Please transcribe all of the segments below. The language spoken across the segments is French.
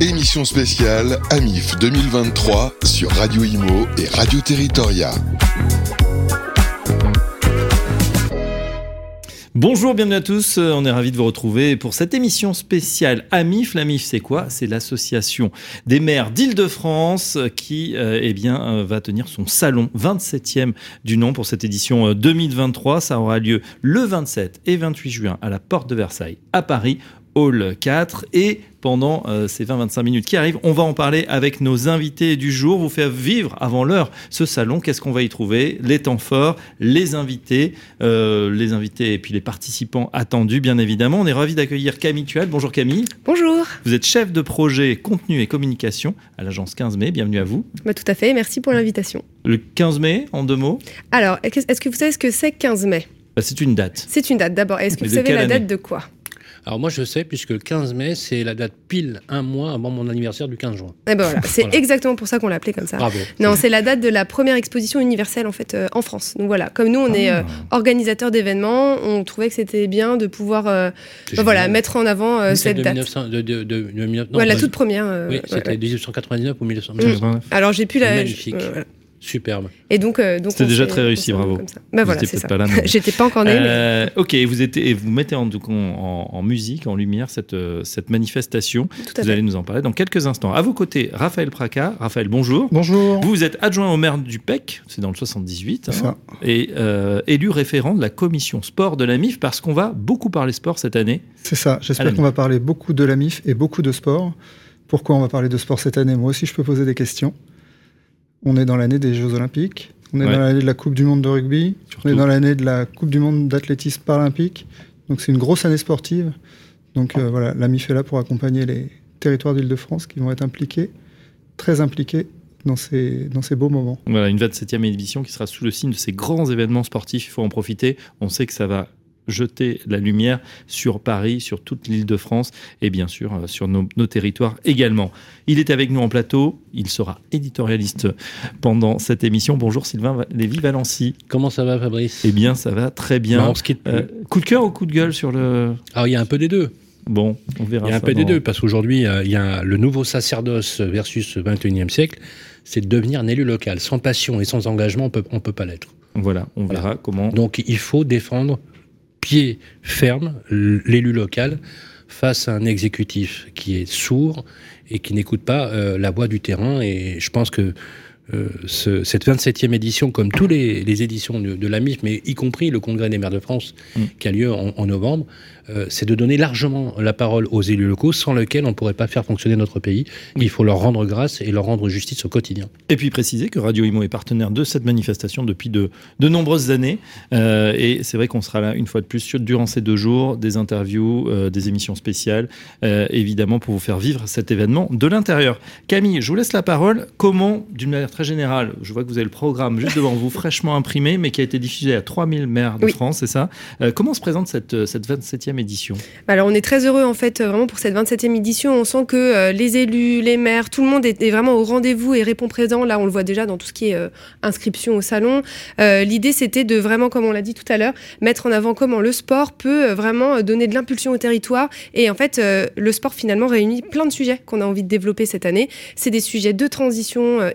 Émission spéciale AMIF 2023 sur Radio Imo et Radio Territoria. Bonjour, bienvenue à tous. Euh, On est ravis de vous retrouver pour cette émission spéciale AMIF. L'AMIF, c'est quoi? C'est l'association des maires d'Île-de-France qui, euh, eh bien, euh, va tenir son salon 27e du nom pour cette édition euh, 2023. Ça aura lieu le 27 et 28 juin à la Porte de Versailles à Paris. Hall 4 et pendant euh, ces 20-25 minutes qui arrivent, on va en parler avec nos invités du jour, vous faire vivre avant l'heure ce salon, qu'est-ce qu'on va y trouver, les temps forts, les invités, euh, les invités et puis les participants attendus bien évidemment. On est ravis d'accueillir Camille Tual. Bonjour Camille. Bonjour. Vous êtes chef de projet contenu et communication à l'agence 15 mai, bienvenue à vous. Bah, tout à fait, merci pour l'invitation. Le 15 mai, en deux mots, Alors, est-ce que vous savez ce que c'est 15 mai? Bah, c'est une date. C'est une date d'abord. Est-ce que Mais vous savez la date de quoi? Alors moi je sais, puisque le 15 mai, c'est la date pile un mois avant mon anniversaire du 15 juin. Eh ben voilà, c'est Voilà. exactement pour ça qu'on l'a appelé comme ça. Bravo. Non, c'est la date de la première exposition universelle en fait euh, en France. Donc voilà, comme nous on est euh, Ah. organisateur d'événements, on trouvait que c'était bien de pouvoir euh, bah, voilà mettre en avant euh, cette de date. 1900 de, de, de, de 1900 non, Ouais, la toute première. euh, Oui, ouais, c'était ouais. 1899 ou 1900. Mm. Alors j'ai pu la. Magnifique. euh, voilà. Superbe. Et donc, euh, donc C'était déjà très réussi, bravo. Bah Vous voilà, c'est peut-être ça. pas là, mais- J'étais pas encore mais- Euh, ok, vous, êtes, et vous mettez en, donc, en, en- en musique, en lumière, cette, euh, cette manifestation. Tout à Vous fait. allez nous en parler dans quelques instants. À vos côtés, Raphaël Praca. Raphaël, bonjour. Bonjour. Vous, vous êtes adjoint au maire du PEC, c'est dans le 78, C'est ça. et euh, élu référent de la commission sport de la MIF, parce qu'on va beaucoup parler sport cette année. C'est ça. J'espère qu'on va parler beaucoup de la MIF et beaucoup de sport. Pourquoi on va parler de sport cette année? Moi aussi, je peux poser des questions. On est dans l'année des Jeux Olympiques. On est Ouais. dans l'année de la Coupe du Monde de rugby. Surtout. On est dans l'année de la Coupe du Monde d'athlétisme paralympique. Donc c'est une grosse année sportive. Donc euh, voilà, la MIF est là pour accompagner les territoires d'Île-de-France qui vont être impliqués, très impliqués dans ces, dans ces beaux moments. Voilà, une 27e édition qui sera sous le signe de ces grands événements sportifs. Il faut en profiter. On sait que ça va jeter la lumière sur Paris, sur toute l'île de France et bien sûr euh, sur nos, nos territoires également. Il est avec nous en plateau. Il sera éditorialiste pendant cette émission. Bonjour Sylvain Lévy-Valency. Comment ça va Fabrice? Eh bien, ça va très Bah, bien. on se quitte plus. Euh, coup de cœur ou coup de gueule sur le. Alors il y a un peu des deux. Bon, on verra. Il y a un ça peu des deux, parce qu'aujourd'hui, euh, il y a le nouveau sacerdoce versus le 21e siècle, c'est de devenir un élu local. Sans passion et sans engagement, on peut, on peut pas l'être. Voilà, on Voilà. verra comment. Donc il faut défendre pied ferme l'élu local face à un exécutif qui est sourd et qui n'écoute pas euh, la voix du terrain. Et je pense que euh, ce- cette 27e édition, comme tous les, les éditions de, de la MIF, mais y compris le Congrès des maires de France Mm. qui a lieu en, en novembre, euh, c'est de donner largement la parole aux élus locaux sans lesquels on ne pourrait pas faire fonctionner notre pays. Il faut leur rendre grâce et leur rendre justice au quotidien. Et puis préciser que Radio Imo est partenaire de cette manifestation depuis de, de nombreuses années. Euh, et c'est vrai qu'on sera là une fois de plus sur, durant ces deux jours, des interviews, des émissions spéciales, évidemment pour vous faire vivre cet événement de l'intérieur. Camille, je vous laisse la parole. Comment, d'une manière très générale, je vois que vous avez le programme juste devant vous, fraîchement imprimé, mais qui a été diffusé à 3000 maires de Oui. France, c'est ça Euh, Comment se présente cette, cette 27e édition? Alors on est très heureux en fait euh, vraiment pour cette 27e édition. On sent que euh, les élus, les maires, tout le monde est, est vraiment au rendez-vous et répond présent. Là on le voit déjà dans tout ce qui est euh, inscription au salon. Euh, L'idée c'était de vraiment, comme on l'a dit tout à l'heure, mettre en avant comment le sport peut euh, vraiment euh, donner de l'impulsion au territoire. Et en fait euh, le sport finalement réunit plein de sujets qu'on a envie de développer cette année. C'est des sujets de transition euh,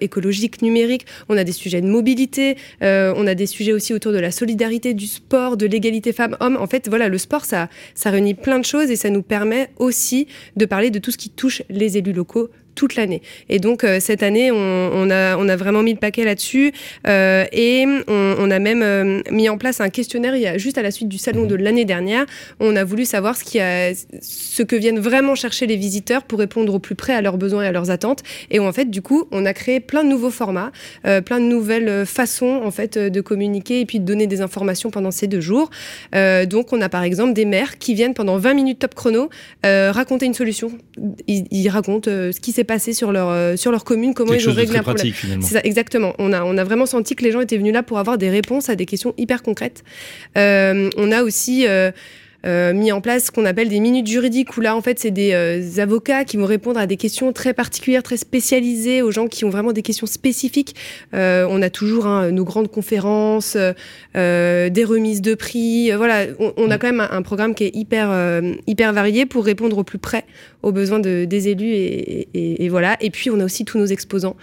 numérique. On a des sujets de mobilité. euh, on a des sujets aussi autour de la solidarité, du sport, de l'égalité femmes-hommes. En fait voilà le sport ça ça réunit plein de choses et ça nous permet aussi de parler de tout ce qui touche les élus locaux toute l'année. Et donc euh, cette année, on, a, vraiment mis le paquet là-dessus euh, et on, a même euh, mis en place un questionnaire juste à la suite du salon de l'année dernière. On a voulu savoir ce, qui ce que viennent vraiment chercher les visiteurs pour répondre au plus près à leurs besoins et à leurs attentes. Et en fait, du coup, on a créé plein de nouveaux formats, plein de nouvelles façons en fait de communiquer et puis de donner des informations pendant ces deux jours. Donc, on a par exemple des maires qui viennent pendant 20 minutes top chrono raconter une solution. Ils, racontent ce qui s'est passé sur leur, euh, sur leur commune, comment Quelque ils ont réglé un problème. C'est ça, exactement. On a, on a vraiment senti que les gens étaient venus là pour avoir des réponses à des questions hyper concrètes. Euh, on a aussi euh, euh, mis en place ce qu'on appelle des minutes juridiques, où là, en fait, c'est des euh, avocats qui vont répondre à des questions très particulières, très spécialisées, aux gens qui ont vraiment des questions spécifiques. Euh, on a toujours hein, nos grandes conférences, des remises de prix. Voilà, on, on a quand même un, un programme qui est hyper, hyper varié pour répondre au plus près aux besoins de, des élus et, et, voilà. Et puis on a aussi tous nos exposants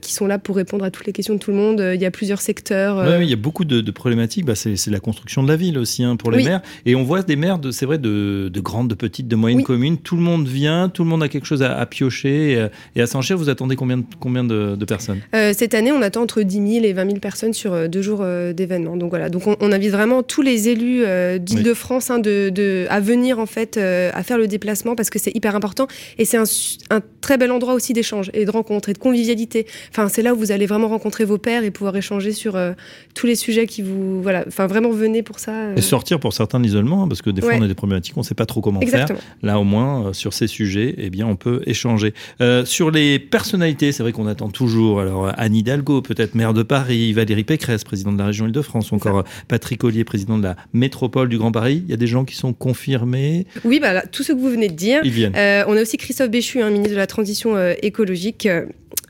qui sont là pour répondre à toutes les questions de tout le monde. Il y a plusieurs secteurs. Oui, il y a beaucoup de, problématiques. Bah, c'est la construction de la ville aussi hein, pour les maires. Et on voit des maires, de, c'est vrai, de, de, grandes, de petites, de moyennes communes. Tout le monde vient, tout le monde a quelque chose à, piocher et, à s'encher. Vous attendez combien, combien de, personnes? Cette année, on attend entre 10 000 et 20 000 personnes sur deux jours d'événements. Donc voilà. Donc on, invite vraiment tous les élus d'Île-de-France hein, de, à venir en fait à faire le déplacement parce que c'est hyper important et c'est un, un, très bel endroit aussi d'échange et de rencontre et de convivialité. Enfin, c'est là où vous allez vraiment rencontrer vos pairs et pouvoir échanger sur euh, tous les sujets qui vous. Voilà, enfin, vraiment venez pour ça. Euh. Et sortir pour certains de l'isolement, hein, parce que des fois on a des problématiques, on ne sait pas trop comment faire. Là, au moins, euh, sur ces sujets, eh bien, on peut échanger. sur les personnalités, c'est vrai qu'on attend toujours. Alors, Anne Hidalgo, peut-être maire de Paris, Valérie Pécresse, président de la région Île-de-France, encore Patrick Ollier, président de la métropole du Grand Paris. Il y a des gens qui sont confirmés. Oui, bah, tout ce que vous venez de dire. Ils viennent. On a aussi Christophe Béchu, un ministre de la Transition écologique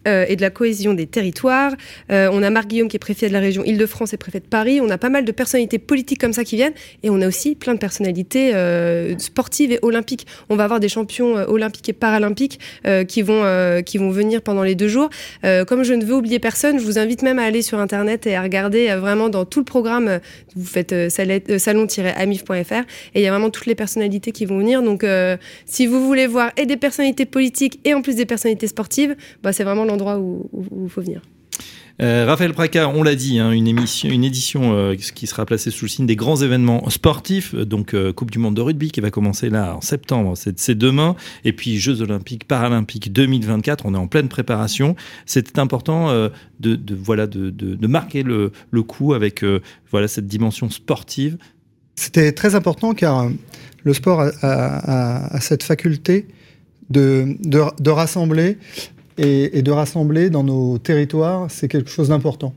euh, et de la cohésion des territoires. Euh, on a Marc Guillaume qui est préfet de la région Île-de-France et préfet de Paris. On a pas mal de personnalités politiques comme ça qui viennent. Et on a aussi plein de personnalités euh, sportives et olympiques. On va avoir des champions olympiques et paralympiques qui, vont, qui vont venir pendant les deux jours. comme je ne veux oublier personne, je vous invite même à aller sur Internet et à regarder vraiment dans tout le programme. Vous faites salon-amif.fr et il y a vraiment toutes les personnalités qui vont venir. Donc si vous voulez voir et des personnalités politiques et en plus des personnalités sportives, bah, c'est vraiment l'endroit où il faut venir. Euh, Raphaël Praca, on l'a dit, hein, une, émission, une édition euh, qui sera placée sous le signe des grands événements sportifs, donc euh, Coupe du Monde de rugby qui va commencer là en septembre, c'est demain, et puis Jeux Olympiques, Paralympiques 2024, on est en pleine préparation. C'était important de, voilà, de, de, marquer le, le, coup avec voilà, cette dimension sportive. C'était très important car le sport a, a, a cette faculté de, de, rassembler et, de rassembler dans nos territoires, c'est quelque chose d'important.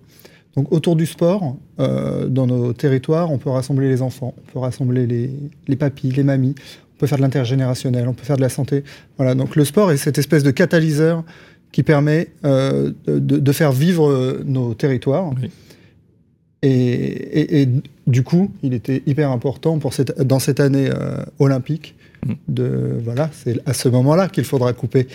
Donc autour du sport, euh, dans nos territoires, on peut rassembler les enfants, on peut rassembler les, les papis, les mamies, on peut faire de l'intergénérationnel, on peut faire de la santé. Voilà, donc le sport est cette espèce de catalyseur qui permet euh, de, de, faire vivre nos territoires. Et, et, et, du coup, il était hyper important pour cette, dans cette année euh, olympique de voilà, c'est à ce moment-là qu'il faudra couper.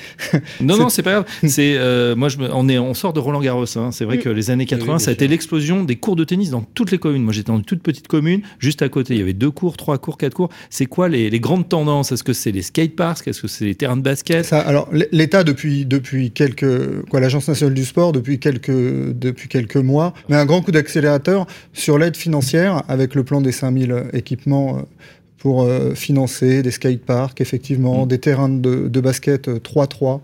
non, non, c'est pas grave. C'est euh, moi, je on est, on sort de Roland Garros. Hein. C'est vrai que les années 80, ça a été l'explosion des cours de tennis dans toutes les communes. Moi, j'étais dans une toute petite commune, juste à côté. Il y avait deux cours, trois cours, quatre cours. C'est quoi les, les, grandes tendances? Est-ce que c'est les skateparks? Est-ce que c'est les terrains de basket? Ça, Alors, l'État depuis depuis quelques quoi, l'Agence nationale du sport depuis quelques depuis quelques mois met un grand coup d'accélérateur sur l'aide financière avec le plan des 5000 équipements. Pour euh, financer des skateparks, effectivement, mm. des terrains de, basket 3-3,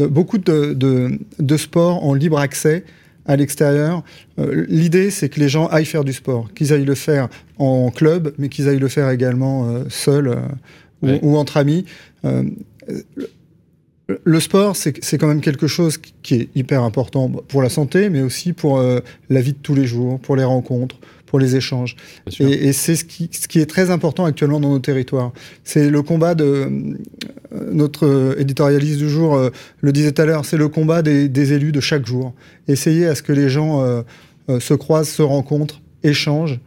euh, beaucoup de, de, sports en libre accès à l'extérieur. Euh, l'idée, c'est que les gens aillent faire du sport, qu'ils aillent le faire en club, mais qu'ils aillent le faire également seuls ou, entre amis. le sport, c'est quand même quelque chose qui est hyper important pour la santé, mais aussi pour la vie de tous les jours, pour les rencontres, pour les échanges. Et, c'est ce qui, ce qui, est très important actuellement dans nos territoires. C'est le combat de euh, notre éditorialiste du jour euh, le disait tout à l'heure, c'est le combat des, élus de chaque jour. Essayer à ce que les gens euh, se croisent, se rencontrent, échangent.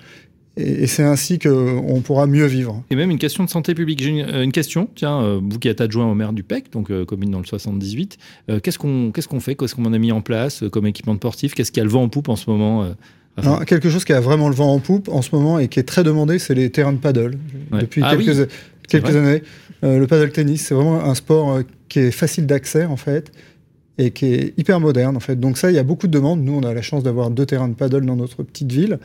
Et, c'est ainsi qu'on pourra mieux vivre. Et même une question de santé publique. J'ai une, question, tiens, vous qui êtes adjoint au maire du PEC, donc commune dans le 78, qu'est-ce qu'on qu'est-ce qu'on fait? Qu'est-ce qu'on a mis en place comme équipement sportif? Qu'est-ce qui a le vent en poupe en ce moment quelque chose qui a vraiment le vent en poupe en ce moment et qui est très demandé, c'est les terrains de paddle. Depuis ah quelques, quelques années, euh, le paddle tennis, c'est vraiment un sport euh, qui est facile d'accès en fait et qui est hyper moderne en fait. Donc ça, il y a beaucoup de demandes. Nous, on a la chance d'avoir deux terrains de paddle dans notre petite ville.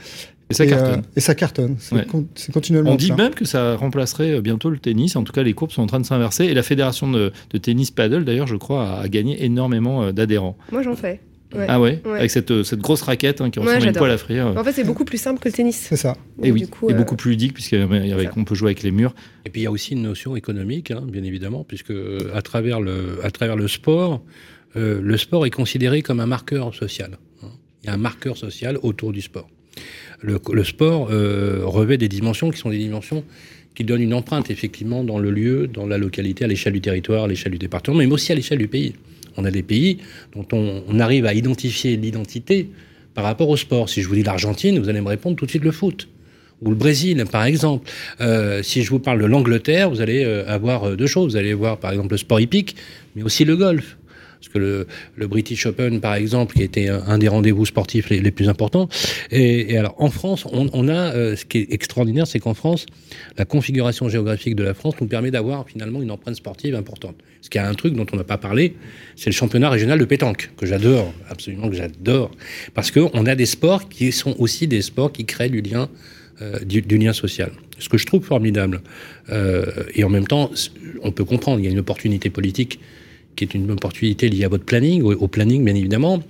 Et ça cartonne. Euh, et ça cartonne. C'est continuellement. On dit même que ça remplacerait bientôt le tennis. En tout cas, les courbes sont en train de s'inverser. Et la fédération de, de tennis paddle, d'ailleurs, je crois, a gagné énormément d'adhérents. Moi, j'en fais. Ah ouais, Avec cette, euh, cette, grosse raquette hein, qui ressemble à une poêle à frire. En fait, c'est beaucoup plus simple que le tennis. C'est ça. Et, oui, et beaucoup euh, plus ludique, puisqu'on peut jouer avec les murs. Et puis il y a aussi une notion économique, hein, bien évidemment, puisque euh, à travers le, à travers le sport, le sport est considéré comme un marqueur social. Hein. Il y a un marqueur social autour du sport. Le, le sport revêt des dimensions qui sont des dimensions qui donnent une empreinte, effectivement, dans le lieu, dans la localité, à l'échelle du territoire, à l'échelle du département, mais aussi à l'échelle du pays. On a des pays dont on, arrive à identifier l'identité par rapport au sport. Si je vous dis l'Argentine, vous allez me répondre tout de suite le foot. ou le Brésil, par exemple. Euh, si je vous parle de l'Angleterre, vous allez euh, avoir euh, deux choses. Vous allez voir, par exemple, le sport hippique, mais aussi le golf. Parce que le, British Open, par exemple, qui était un des rendez-vous sportifs les, plus importants. Et, alors, en France, on, a euh, ce qui est extraordinaire, c'est qu'en France, la configuration géographique de la France nous permet d'avoir finalement une empreinte sportive importante. Ce qui a un truc dont on n'a pas parlé, c'est le championnat régional de pétanque, que j'adore, absolument que j'adore. Parce qu'on a des sports qui sont aussi des sports qui créent du lien euh, social. Ce que je trouve formidable. Euh, et en même temps, on peut comprendre, il y a une opportunité politique qui est une opportunité liée à votre planning, au, au planning bien évidemment.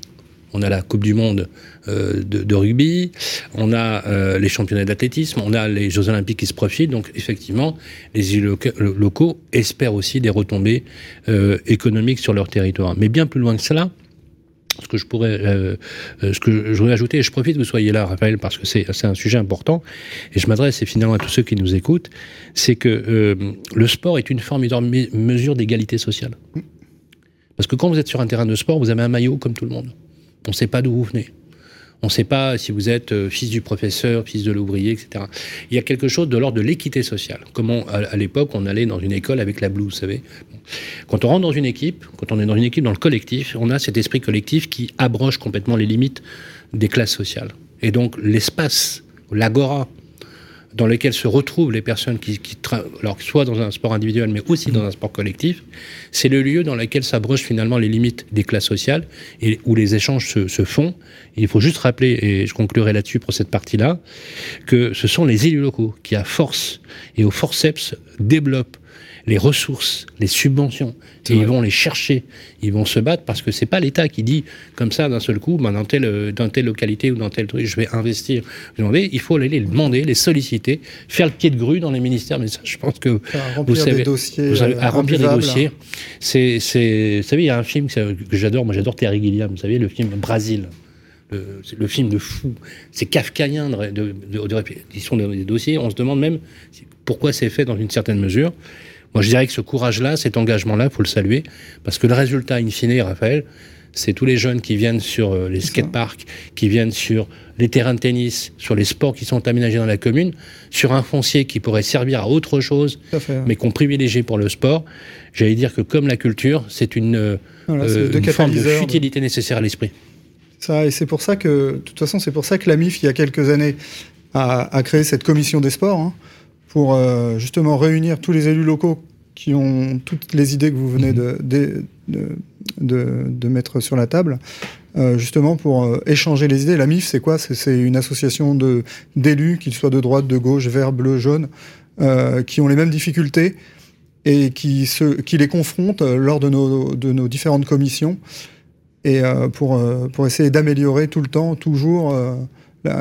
On a la Coupe du Monde euh, de, rugby, on a euh, les championnats d'athlétisme, on a les Jeux Olympiques qui se profilent. Donc effectivement, les élus locaux espèrent aussi des retombées euh, économiques sur leur territoire. Mais bien plus loin que cela, ce que je pourrais, ce que je voudrais ajouter, et je profite que vous soyez là, Raphaël, parce que c'est un sujet important, et je m'adresse finalement à tous ceux qui nous écoutent, c'est que le sport est une formidable mesure d'égalité sociale. Parce que quand vous êtes sur un terrain de sport, vous avez un maillot comme tout le monde. On ne sait pas d'où vous venez. On ne sait pas si vous êtes euh, fils du professeur, fils de l'ouvrier, etc. Il y a quelque chose de l'ordre de l'équité sociale. Comment, à, l'époque, on allait dans une école avec la blouse, vous savez. Quand on rentre dans une équipe, quand on est dans une équipe dans le collectif, on a cet esprit collectif qui abroge complètement les limites des classes sociales. Et donc, l'espace, l'agora, dans lequel se retrouvent les personnes qui, qui alors soit dans un sport individuel, mais aussi dans un sport collectif, c'est le lieu dans lequel s'abrochent finalement les limites des classes sociales et où les échanges se, se font. Et il faut juste rappeler, et je conclurai là-dessus pour cette partie-là, que ce sont les élus locaux qui, à force et au forceps, développent les ressources, les subventions, et ils vont les chercher, ils vont se battre parce que c'est pas l'État qui dit comme ça d'un seul coup, ben dans telle dans telle localité ou dans tel truc, je vais investir. Demander, il faut aller les demander, les solliciter, faire le pied de grue dans les ministères. Mais ça, je pense que vous savez, des dossiers, vous savez, à remplir des dossiers. C'est, c'est, vous savez, il y a un film que j'adore, moi j'adore Terry Gilliam, vous savez, le film Brasil. Le, le, film de fou, c'est kafkaïen de, de, de, de répétition des dossiers. On se demande même pourquoi c'est fait dans une certaine mesure. Moi, je dirais que ce courage-là, cet engagement-là, faut le saluer, parce que le résultat, in fine, Raphaël, c'est tous les jeunes qui viennent sur euh, les skateparks, qui viennent sur les terrains de tennis, sur les sports qui sont aménagés dans la commune, sur un foncier qui pourrait servir à autre chose, à mais qu'on privilégie pour le sport. J'allais dire que comme la culture, c'est une, voilà, euh, une forme de futilité de... nécessaire à l'esprit. Ça, et c'est pour ça que, de toute façon, c'est pour ça que la MIF, il y a quelques années, a, a créé cette commission des sports. Hein pour euh, justement réunir tous les élus locaux qui ont toutes les idées que vous venez de, de, de, de mettre sur la table, euh, justement pour euh, échanger les idées. La MIF, c'est quoi? C'est une association d'élus, qu'ils soient de droite, de gauche, vert, bleu, jaune, qui ont les mêmes difficultés et qui, se, qui les confrontent lors de nos, de nos différentes commissions et pour, pour essayer d'améliorer tout le temps, toujours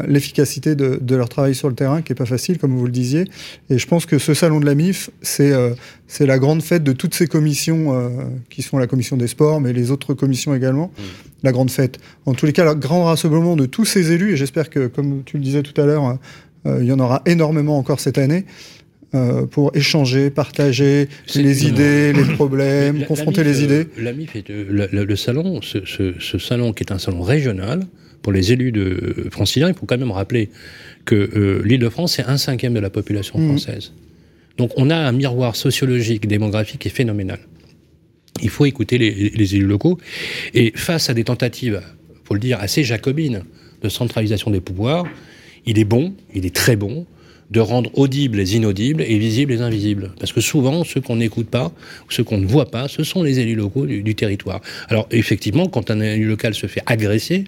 l'efficacité de, de, leur travail sur le terrain, qui n'est pas facile, comme vous le disiez. Et je pense que ce salon de la MIF, c'est euh, la grande fête de toutes ces commissions, euh, qui sont la commission des sports, mais les autres commissions également, mmh. la grande fête. En tous les cas, le grand rassemblement de tous ces élus, et j'espère que, comme tu le disais tout à l'heure, euh, il y en aura énormément encore cette année. Euh, pour échanger, partager les idées, les problèmes, la, confronter la MIF, les idées. La MIF est le, salon, ce, ce, ce, salon qui est un salon régional, pour les élus de franciliens, il faut quand même rappeler que euh, l'Île-de-France, c'est un cinquième de la population Mmh. française. Mmh. Donc on a un miroir sociologique, démographique qui est phénoménal. Il faut écouter les, les, élus locaux. Et face à des tentatives, faut le dire, assez jacobines de centralisation des pouvoirs, il est bon, il est très bon, de rendre audibles les inaudibles et visibles les invisibles. Parce que souvent, ceux qu'on n'écoute pas, ceux qu'on ne voit pas, ce sont les élus locaux du, du, territoire. Alors effectivement, quand un élu local se fait agresser,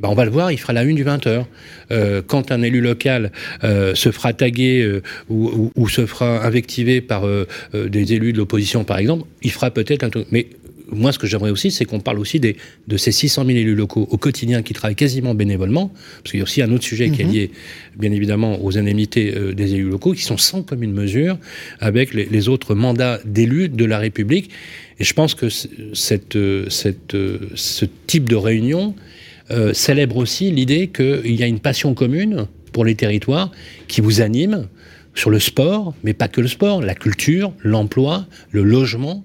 ben on va le voir, il fera la une du 20h. Euh, quand un élu local euh, se fera taguer euh, ou, ou, ou, se fera invectiver par des élus de l'opposition, par exemple, il fera peut-être un truc. Mais moi, ce que j'aimerais aussi, c'est qu'on parle aussi des, de ces 600 000 élus locaux au quotidien qui travaillent quasiment bénévolement, parce qu'il y a aussi un autre sujet qui est lié, bien évidemment, aux indemnités euh, des élus locaux, qui sont sans commune mesure avec les, les autres mandats d'élus de la République. Et je pense que cette, cette, ce type de réunion euh, célèbre aussi l'idée qu'il y a une passion commune pour les territoires qui vous anime, sur le sport, mais pas que le sport, la culture, l'emploi, le logement,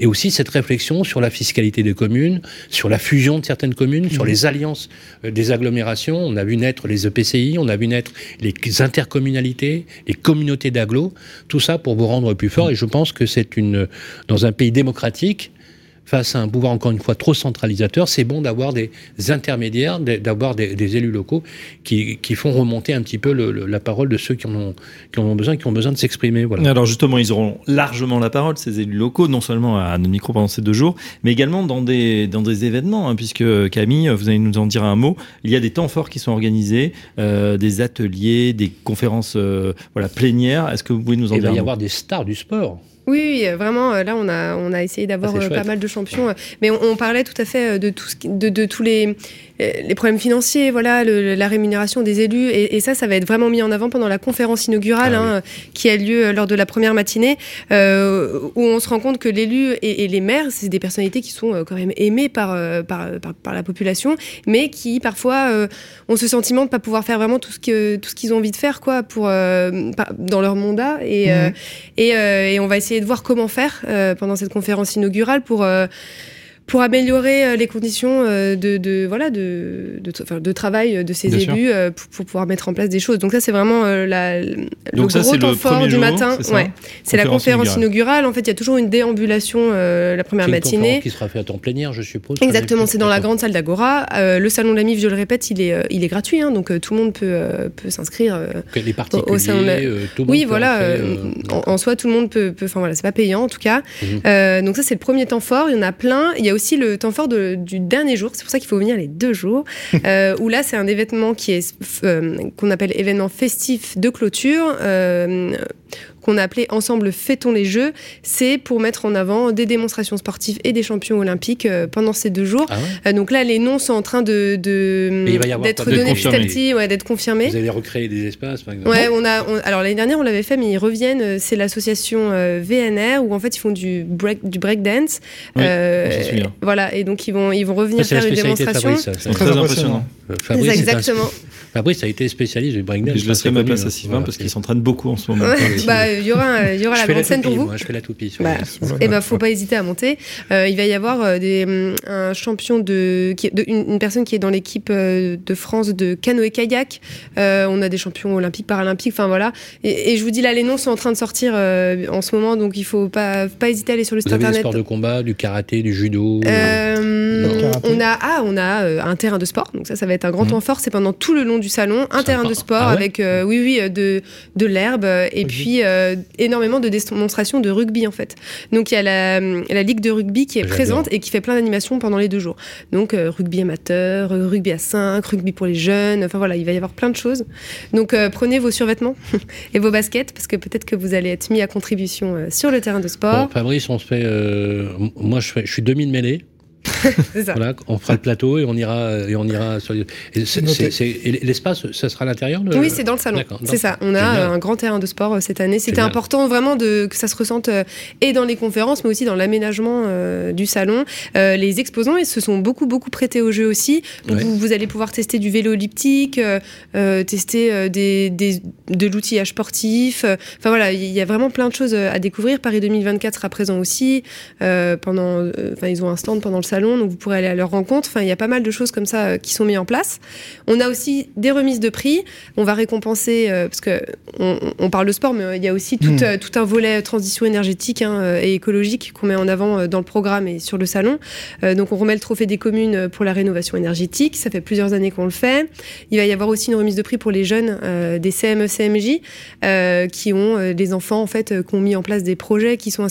et aussi cette réflexion sur la fiscalité des communes, sur la fusion de certaines communes, sur mmh. les alliances euh, des agglomérations. On a vu naître les EPCI, on a vu naître les intercommunalités, les communautés d'agglo, tout ça pour vous rendre plus fort. Mmh. Et je pense que c'est une, dans un pays démocratique, face à un pouvoir encore une fois trop centralisateur, c'est bon d'avoir des intermédiaires, d'avoir des, élus locaux qui, font remonter un petit peu la parole de ceux qui en ont, qui en ont besoin, qui ont besoin de s'exprimer. Voilà. Alors justement, ils auront largement la parole, ces élus locaux, non seulement à nos micros pendant ces deux jours, mais également dans des, dans des événements, hein, puisque Camille, vous allez nous en dire un mot. Il y a des temps forts qui sont organisés, euh, des ateliers, des conférences euh, voilà, plénières. Est-ce que vous pouvez nous en dire Il va y avoir des stars du sport. Oui, vraiment, euh, là, on a, on a essayé d'avoir ah, pas mal de champions. Mais on, parlait tout à fait de, tout de, de tous les, euh, les problèmes financiers, voilà, la rémunération des élus, et, ça, ça va être vraiment mis en avant pendant la conférence inaugurale ah hein, qui a lieu euh, lors de la première matinée, euh, où on se rend compte que l'élu et, les maires, c'est des personnalités qui sont quand même aimées par, par, par, la population, mais qui parfois ont ce sentiment de ne pas pouvoir faire vraiment tout ce que tout ce qu'ils ont envie de faire, quoi, pour dans leur mandat, et, mmh. et, et, on va essayer de voir comment faire pendant cette conférence inaugurale pour pour améliorer euh, les conditions euh, de, de voilà de, de, enfin, de, travail de ces élus euh, pour, pour, pouvoir mettre en place des choses. Donc ça c'est vraiment la, le gros temps fort du matin. Ouais. C'est la conférence inaugurale. En fait, il y a toujours une déambulation la première matinée. Une qui sera faite en plénière, je suppose. Exactement, c'est dans la grande salle d'Agora. le salon de la MIF, je le répète, il est il est gratuit, hein, donc tout le monde peut peut s'inscrire. les particuliers, au salon de tout le Oui, monde voilà. en, soi, tout le monde peut. Enfin voilà, c'est pas payant en tout cas. Mhm. donc ça c'est le premier temps fort. Il y en a plein. Il y a aussi le temps fort du dernier jour. C'est pour ça qu'il faut venir les deux jours. Euh, où là, c'est un événement qui est euh, qu'on appelle événement festif de clôture. Euh, qu'on a appelé Ensemble Fêtons les Jeux. C'est pour mettre en avant des démonstrations sportives et des champions olympiques euh, pendant ces deux jours. Ah euh, donc là, les noms sont en train de, d'être donnés petit à petit, ouais, d'être confirmés. Vous allez recréer des espaces, par exemple Ouais, on a, alors l'année dernière, on l'avait fait, mais ils reviennent. Euh, c'est l'association VNR où en fait ils font du break, du break dance. Oui, voilà, et donc ils vont, ils vont revenir faire une démonstration. C'est très impressionnant. Fabrice, exactement. Fabrice a été spécialiste du breakdance. Je laisserai ma place à Sylvain parce qu'il s'entraîne beaucoup en ce moment. bah, il y aura, il y aura la grande scène pour vous. Moi, je fais la toupie. Bah, et eh ben, faut pas hésiter à monter. Euh, il va y avoir euh, des, mm, un champion de, qui, de une, personne qui est dans l'équipe euh, de France de canoë kayak. on a des champions olympiques, paralympiques. Enfin voilà. Et, je vous dis là, les noms sont en train de sortir en ce moment, donc il faut pas, pas hésiter à aller sur le site internet. Des sports de combat, du karaté, du judo. on a, ah, on a un terrain de sport. Donc ça, ça va être un grand mmh. temps fort. C'est pendant tout le long du salon, un terrain de sport ah avec, oui, oui, de, de l'herbe et puis énormément de démonstrations de rugby en fait. Donc il y a la, la ligue de rugby qui est présente et qui fait plein d'animations pendant les deux jours. Donc euh, rugby amateur, rugby à 5, rugby pour les jeunes, enfin voilà, il va y avoir plein de choses. Donc euh, prenez vos survêtements et vos baskets parce que peut-être que vous allez être mis à contribution euh, sur le terrain de sport. Fabrice, on se fait, moi je, fais, je suis Voilà, on fera le plateau et on ira et on ira sur l'espace, ça sera à l'intérieur. Oui, c'est dans le salon. C'est ça. On a un grand terrain de sport euh, cette année. C'était important vraiment de que ça se ressente euh, et dans les conférences, mais aussi dans l'aménagement euh, du salon. les exposants ils se sont beaucoup beaucoup prêtés au jeu aussi. vous, allez pouvoir tester du vélo elliptique, tester des, des, de l'outillage sportif. Enfin voilà, il y a vraiment plein de choses à découvrir. Paris 2024 sera présent aussi pendant. Enfin, ils ont un stand pendant le salon, donc vous pourrez aller à leur rencontre. Enfin, il y a pas mal de choses comme ça euh, qui sont mises en place. On a aussi des remises de prix. On va récompenser, euh, parce que on, parle de sport, mais il y a aussi tout, hmm. euh, tout un volet transition énergétique hein, et écologique qu'on met en avant dans le programme et sur le salon. donc on remet le trophée des communes pour la rénovation énergétique. Ça fait plusieurs années qu'on le fait. Il va y avoir aussi une remise de prix pour les jeunes des CME, CMJ, qui ont des enfants en fait, qui ont mis en place des projets qui sont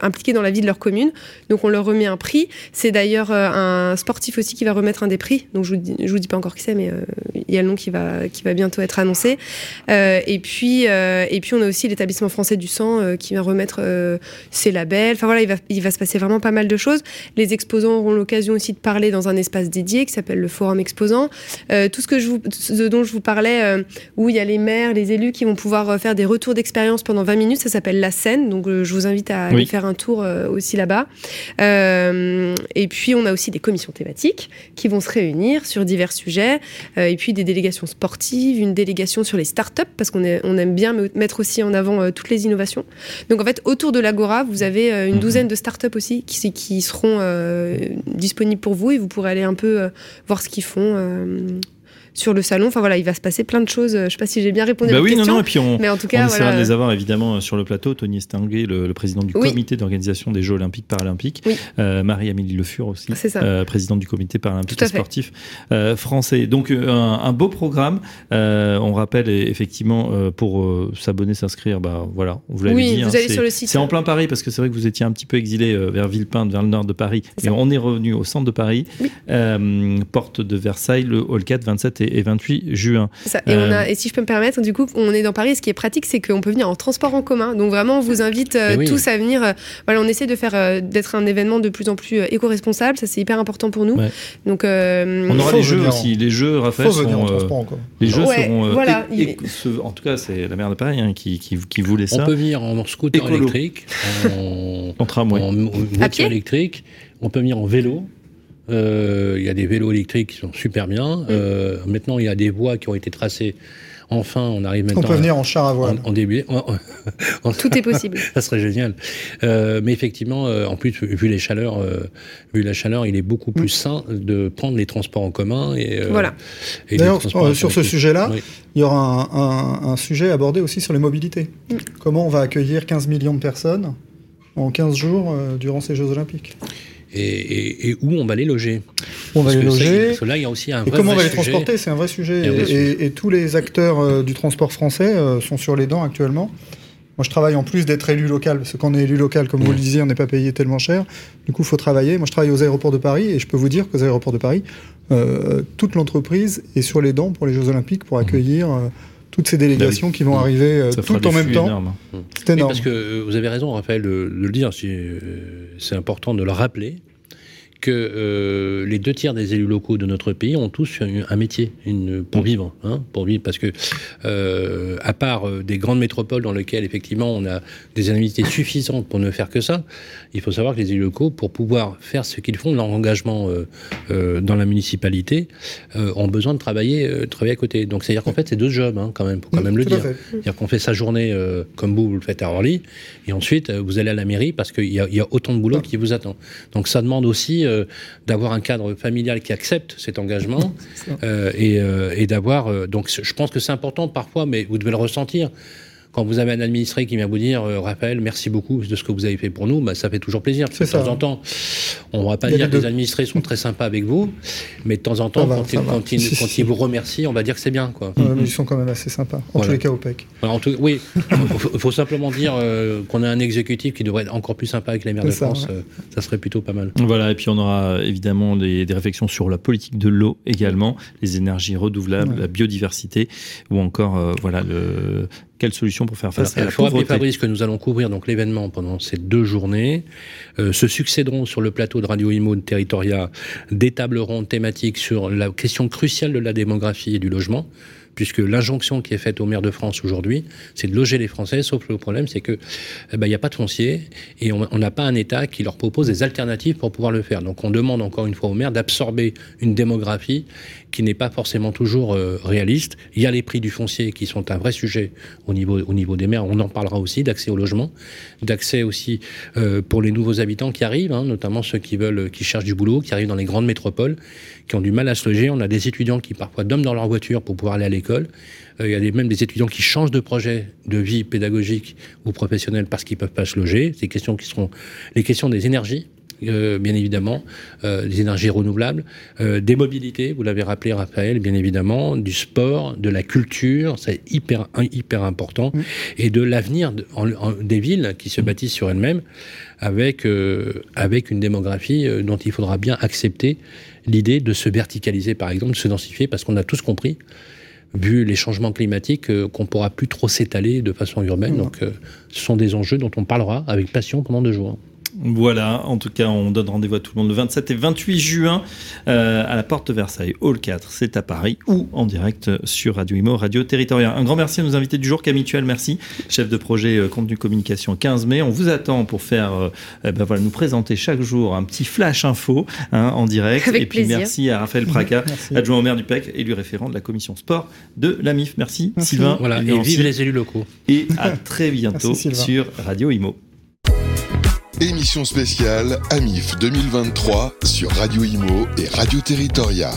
impliqués dans la vie de leur commune. Donc on leur remet un prix. C'est d'ailleurs euh, un sportif aussi qui va remettre un des prix. Donc je vous dis, je vous dis pas encore qui c'est, mais euh, il y a le nom qui va qui va bientôt être annoncé. Euh, et puis et puis on a aussi l'établissement français du sang qui va remettre ses labels. Enfin voilà, il va il va se passer vraiment pas mal de choses. Les exposants auront l'occasion aussi de parler dans un espace dédié qui s'appelle le forum exposant. tout ce que je vous ce dont je vous parlais, où il y a les maires, les élus qui vont pouvoir faire des retours d'expérience pendant 20 minutes, ça s'appelle la scène. Donc je vous invite à faire un tour aussi là-bas. et puis, on a aussi des commissions thématiques qui vont se réunir sur divers sujets. Euh, et puis, des délégations sportives, une délégation sur les startups, parce qu'on on aime bien mettre aussi en avant toutes les innovations. Donc en fait, autour de l'Agora, vous avez une mhm. douzaine de startups aussi qui, qui seront disponibles pour vous et vous pourrez aller un peu voir ce qu'ils font sur le salon. Enfin voilà, il va se passer plein de choses. Je ne sais pas si j'ai bien répondu bah à oui, question. Non, non, et puis on, mais en tout cas, on essaiera de les avoir évidemment euh, sur le plateau. Tony Estanguet, le, président du comité d'organisation des Jeux Olympiques Paralympiques. Euh, Marie-Amélie Le Fur aussi, euh, présidente du comité paralympique et sportif français. Donc un, beau programme. on rappelle effectivement pour s'abonner, s'inscrire, bah voilà, vous l'avez oui, dit. Vous hein, allez sur le site. C'est en plein Paris parce que c'est vrai que vous étiez un petit peu exilé vers Villepinte, vers le nord de Paris. Et on est revenu au centre de Paris, porte de Versailles, le hall 4, 27 et, 28 juin. Et, on a, euh, et, si je peux me permettre, du coup, on est dans Paris. Ce qui est pratique, c'est qu'on peut venir en transport en commun. Donc vraiment, on vous invite euh, tous à venir. Euh, voilà, on essaie de faire d'être un événement de plus en plus éco-responsable. Ça, c'est hyper important pour nous. Donc, on aura les jeux aussi. Les jeux, Raphaël, faut en transport en. Les jeux seront. Voilà, en tout cas, c'est la maire de Paris hein, qui, qui, qui, voulait ça. On peut venir en scooter électrique, en, en tramway, en voiture électrique. On peut venir en vélo. Euh, il y a des vélos électriques qui sont super bien. Mm. Euh, maintenant, il y a des voies qui ont été tracées. Enfin, on arrive maintenant. On peut venir en char à voile. En, début. Tout est possible. Ça serait génial. Euh, mais effectivement, en plus, vu les chaleurs, vu la chaleur, il est beaucoup plus mm. sain de prendre les transports en commun. Et, voilà. D'ailleurs, sur ce sujet-là, il y aura un, un, sujet abordé aussi sur les mobilités. Mm. Comment on va accueillir 15 millions de personnes en 15 jours durant ces Jeux Olympiques? Et, où on va les loger. On va les loger. parce que là, il y a aussi un et comment on va les transporter C'est un vrai sujet. Et, tous les acteurs euh, du transport français euh, sont sur les dents actuellement. Moi, je travaille en plus d'être élu local, parce que quand on est élu local, comme vous le disiez, on n'est pas payé tellement cher. Du coup, il faut travailler. Moi, je travaille aux aéroports de Paris, et je peux vous dire qu'aux aéroports de Paris, euh, toute l'entreprise est sur les dents pour les Jeux Olympiques, pour accueillir toutes ces délégations qui vont arriver euh, tout en même temps. Énorme. C'est énorme. parce que euh, vous avez raison, Raphaël, de, de le dire. Euh, c'est important de le rappeler que euh, les deux tiers des élus locaux de notre pays ont tous un, métier une, pour vivre, hein, pour vivre, parce que euh, à part euh, des grandes métropoles dans lesquelles effectivement on a des indemnités suffisantes pour ne faire que ça, il faut savoir que les élus locaux, pour pouvoir faire ce qu'ils font, leur engagement dans la municipalité, ont besoin de travailler, travailler à côté. Donc c'est-à-dire qu'en fait c'est deux jobs hein, quand même, pour quand même le dire. C'est-à-dire qu'on fait sa journée comme vous, vous le faites à Orly, et ensuite vous allez à la mairie parce qu'il y, y, a autant de boulot qui vous attend. Donc ça demande aussi euh, d'avoir un cadre familial qui accepte cet engagement euh, euh, et, d'avoir. donc, je pense que c'est important parfois, mais vous devez le ressentir quand vous avez un administré qui vient vous dire euh, Raphaël, merci beaucoup de ce que vous avez fait pour nous, bah, ça fait toujours plaisir. De temps en temps, on ne va pas dire que les administrés sont très sympas avec vous, mais de temps en temps, quand, ils, vous remercient, on va dire que c'est bien. Quoi. ils sont quand même assez sympas, en tous les cas au PEC. oui, il faut, simplement dire euh, qu'on a un exécutif qui devrait être encore plus sympa avec les maires de France, euh, ça serait plutôt pas mal. Voilà, et puis on aura évidemment des, réflexions sur la politique de l'eau également, les énergies renouvelables, la biodiversité, ou encore voilà, le, quelle solution pour faire face à la pauvreté Fabrice que nous allons couvrir donc l'événement pendant ces deux journées. Euh, se succéderont sur le plateau de Radio Imo de Territoria des tables rondes thématiques sur la question cruciale de la démographie et du logement puisque l'injonction qui est faite aux maires de France aujourd'hui, c'est de loger les Français, sauf le problème, c'est que eh ben, n'y a pas de foncier et on n'a pas un État qui leur propose des alternatives pour pouvoir le faire. Donc on demande encore une fois aux maires d'absorber une démographie qui n'est pas forcément toujours euh, réaliste. Il y a les prix du foncier qui sont un vrai sujet au niveau, au niveau des maires. On en parlera aussi d'accès au logement, d'accès aussi euh, pour les nouveaux habitants qui arrivent, hein, notamment ceux qui veulent, qui cherchent du boulot, qui arrivent dans les grandes métropoles, qui ont du mal à se loger. On a des étudiants qui parfois dorment dans leur voiture pour pouvoir aller à l'école. Euh, il y a même des étudiants qui changent de projet de vie pédagogique ou professionnel parce qu'ils ne peuvent pas se loger. Ces questions qui seront les questions des énergies. Euh, bien évidemment, euh, des énergies renouvelables, des mobilités, vous l'avez rappelé Raphaël, bien évidemment, du sport, de la culture, c'est hyper, hyper important, mmh. et de l'avenir des villes qui se bâtissent sur elles-mêmes avec, avec une démographie dont il faudra bien accepter l'idée de se verticaliser, par exemple, de se densifier, parce qu'on a tous compris vu les changements climatiques, euh, qu'on ne pourra plus trop s'étaler de façon urbaine. Donc, euh, ce sont des enjeux dont on parlera avec passion pendant deux jours. Voilà, en tout cas, on donne rendez-vous à tout le monde le 27 et 28 juin euh, à la porte de Versailles, Hall 4, c'est à Paris, ou en direct sur Radio Imo, Radio Territorial. Un grand merci à nos invités du jour, Camille Tuel, merci, chef de projet euh, contenu communication 15 mai. On vous attend pour faire, euh, eh ben voilà, nous présenter chaque jour un petit flash info hein, en direct. Avec et puis plaisir. merci à Raphaël Praca, Merci. adjoint au maire du PEC, élu référent de la commission sport de la MIF. Merci, Merci. Sylvain. Voilà, et vive les élus locaux. Et à très bientôt Merci, sur Radio Imo. Émission spéciale AMIF 2023 sur Radio Imo et Radio Territoria.